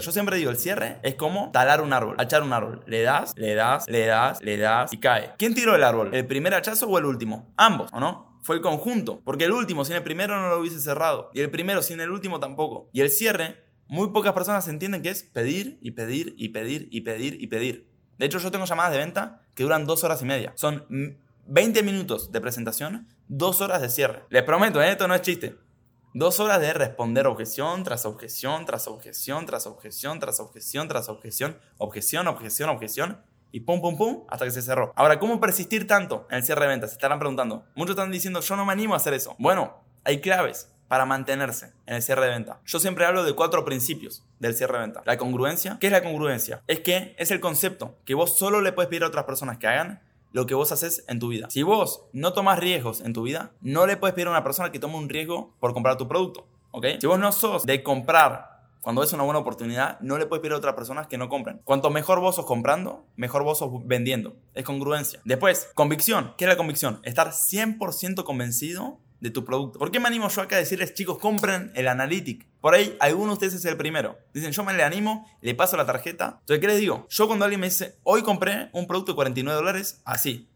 Yo siempre digo, el cierre es como talar un árbol, echar un árbol. Le das, le das, le das, le das y cae. ¿Quién tiró el árbol? ¿El primer hachazo o el último? Ambos, ¿o no? Fue el conjunto. Porque el último sin el primero no lo hubiese cerrado. Y el primero sin el último tampoco. Y el cierre, muy pocas personas entienden que es pedir y pedir y pedir y pedir y pedir. De hecho, yo tengo llamadas de venta que duran dos horas y media. Son 20 minutos de presentación, dos horas de cierre. Les prometo, ¿eh? esto no es chiste. Dos horas de responder objeción tras objeción, tras objeción, tras objeción, tras objeción, tras objeción, objeción, objeción, objeción, y pum, pum, pum, hasta que se cerró. Ahora, ¿cómo persistir tanto en el cierre de ventas? Se estarán preguntando. Muchos están diciendo, yo no me animo a hacer eso. Bueno, hay claves para mantenerse en el cierre de venta. Yo siempre hablo de cuatro principios del cierre de venta. La congruencia. ¿Qué es la congruencia? Es que es el concepto que vos solo le puedes pedir a otras personas que hagan lo que vos haces en tu vida. Si vos no tomas riesgos en tu vida, no le puedes pedir a una persona que tome un riesgo por comprar tu producto. ¿Ok? Si vos no sos de comprar cuando es una buena oportunidad, no le puedes pedir a otras personas que no compren. Cuanto mejor vos sos comprando, mejor vos sos vendiendo. Es congruencia. Después, convicción. ¿Qué es la convicción? Estar 100% convencido de tu producto. ¿Por qué me animo yo acá a decirles, chicos, compren el Analytic? Por ahí, alguno de ustedes es el primero. Dicen, yo me le animo, le paso la tarjeta. Entonces, ¿qué les digo? Yo cuando alguien me dice, hoy compré un producto de 49 dólares, así.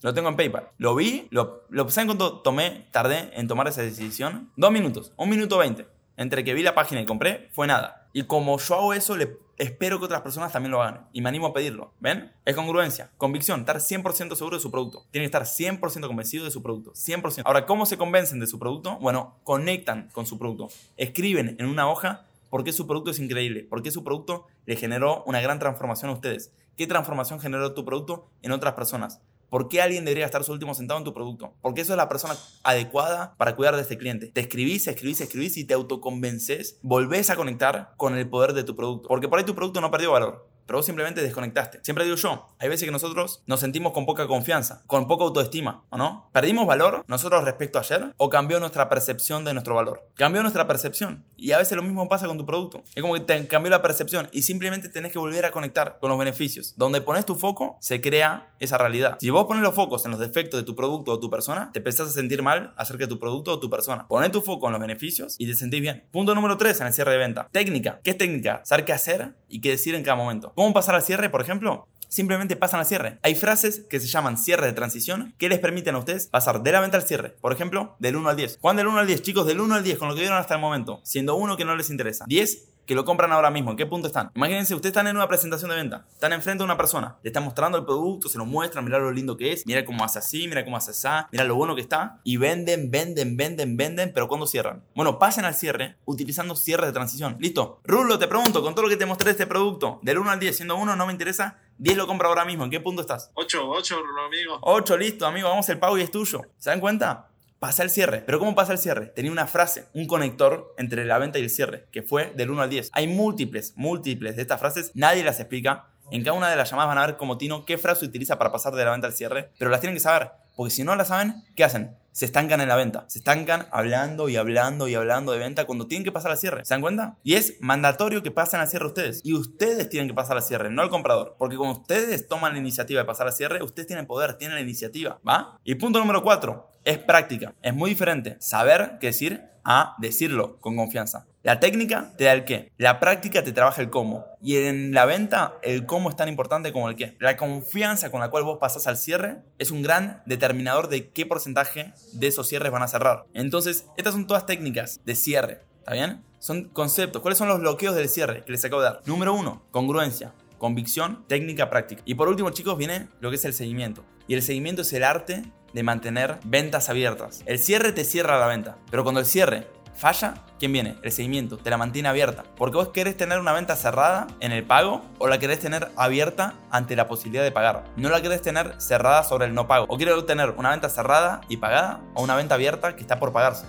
Lo tengo en PayPal. Lo vi, lo, lo ¿saben cuánto tomé, tardé en tomar esa decisión? Dos minutos, un minuto veinte. Entre que vi la página y compré, fue nada. Y como yo hago eso, le espero que otras personas también lo hagan. Y me animo a pedirlo. ¿Ven? Es congruencia, convicción, estar 100% seguro de su producto. Tienen que estar 100% convencido de su producto. 100%. Ahora, ¿cómo se convencen de su producto? Bueno, conectan con su producto. Escriben en una hoja por qué su producto es increíble, por qué su producto le generó una gran transformación a ustedes. ¿Qué transformación generó tu producto en otras personas? ¿Por qué alguien debería estar su último sentado en tu producto? Porque eso es la persona adecuada para cuidar de este cliente. Te escribís, escribís, escribís y te autoconvences, volvés a conectar con el poder de tu producto. Porque por ahí tu producto no perdió valor pero vos simplemente desconectaste. Siempre digo yo, hay veces que nosotros nos sentimos con poca confianza, con poca autoestima, ¿o no? ¿Perdimos valor nosotros respecto a ayer o cambió nuestra percepción de nuestro valor? Cambió nuestra percepción. Y a veces lo mismo pasa con tu producto. Es como que te cambió la percepción y simplemente tenés que volver a conectar con los beneficios. Donde pones tu foco, se crea esa realidad. Si vos pones los focos en los defectos de tu producto o tu persona, te empezás a sentir mal acerca de tu producto o tu persona. Poné tu foco en los beneficios y te sentís bien. Punto número 3 en el cierre de venta. Técnica. ¿Qué es técnica? Saber qué hacer y qué decir en cada momento. ¿Cómo pasar al cierre, por ejemplo? Simplemente pasan al cierre. Hay frases que se llaman cierre de transición que les permiten a ustedes pasar de la venta al cierre. Por ejemplo, del 1 al 10. ¿Cuándo del 1 al 10? Chicos, del 1 al 10 con lo que vieron hasta el momento. Siendo uno que no les interesa. 10 que lo compran ahora mismo. ¿En qué punto están? Imagínense, ustedes están en una presentación de venta. Están enfrente de una persona. Le están mostrando el producto, se lo muestran, mira lo lindo que es. Mira cómo hace así, mira cómo hace así. Mira lo bueno que está. Y venden, venden, venden, venden. Pero ¿cuándo cierran? Bueno, pasen al cierre utilizando cierre de transición. Listo. Rulo, te pregunto, con todo lo que te mostré de este producto, del 1 al 10, siendo 1 no me interesa. 10 lo compra ahora mismo. ¿En qué punto estás? 8, 8, amigo. 8, listo, amigo. Vamos, el pago y es tuyo. ¿Se dan cuenta? Pasa el cierre. Pero ¿cómo pasa el cierre? Tenía una frase, un conector entre la venta y el cierre, que fue del 1 al 10. Hay múltiples, múltiples de estas frases, nadie las explica. En cada una de las llamadas van a ver como Tino qué frase utiliza para pasar de la venta al cierre, pero las tienen que saber, porque si no las saben, ¿qué hacen? se estancan en la venta. Se estancan hablando y hablando y hablando de venta cuando tienen que pasar al cierre. ¿Se dan cuenta? Y es mandatorio que pasen al cierre ustedes. Y ustedes tienen que pasar al cierre, no el comprador. Porque cuando ustedes toman la iniciativa de pasar al cierre, ustedes tienen poder, tienen la iniciativa. ¿Va? Y punto número cuatro. Es práctica. Es muy diferente saber qué decir a decirlo con confianza. La técnica te da el qué, la práctica te trabaja el cómo. Y en la venta, el cómo es tan importante como el qué. La confianza con la cual vos pasás al cierre es un gran determinador de qué porcentaje de esos cierres van a cerrar. Entonces, estas son todas técnicas de cierre, ¿está bien? Son conceptos. ¿Cuáles son los bloqueos del cierre que les acabo de dar? Número uno, congruencia, convicción, técnica, práctica. Y por último, chicos, viene lo que es el seguimiento. Y el seguimiento es el arte de mantener ventas abiertas. El cierre te cierra la venta, pero cuando el cierre falla, ¿quién viene? El seguimiento, te la mantiene abierta. Porque vos querés tener una venta cerrada en el pago o la querés tener abierta ante la posibilidad de pagar. No la querés tener cerrada sobre el no pago. O quieres tener una venta cerrada y pagada o una venta abierta que está por pagarse.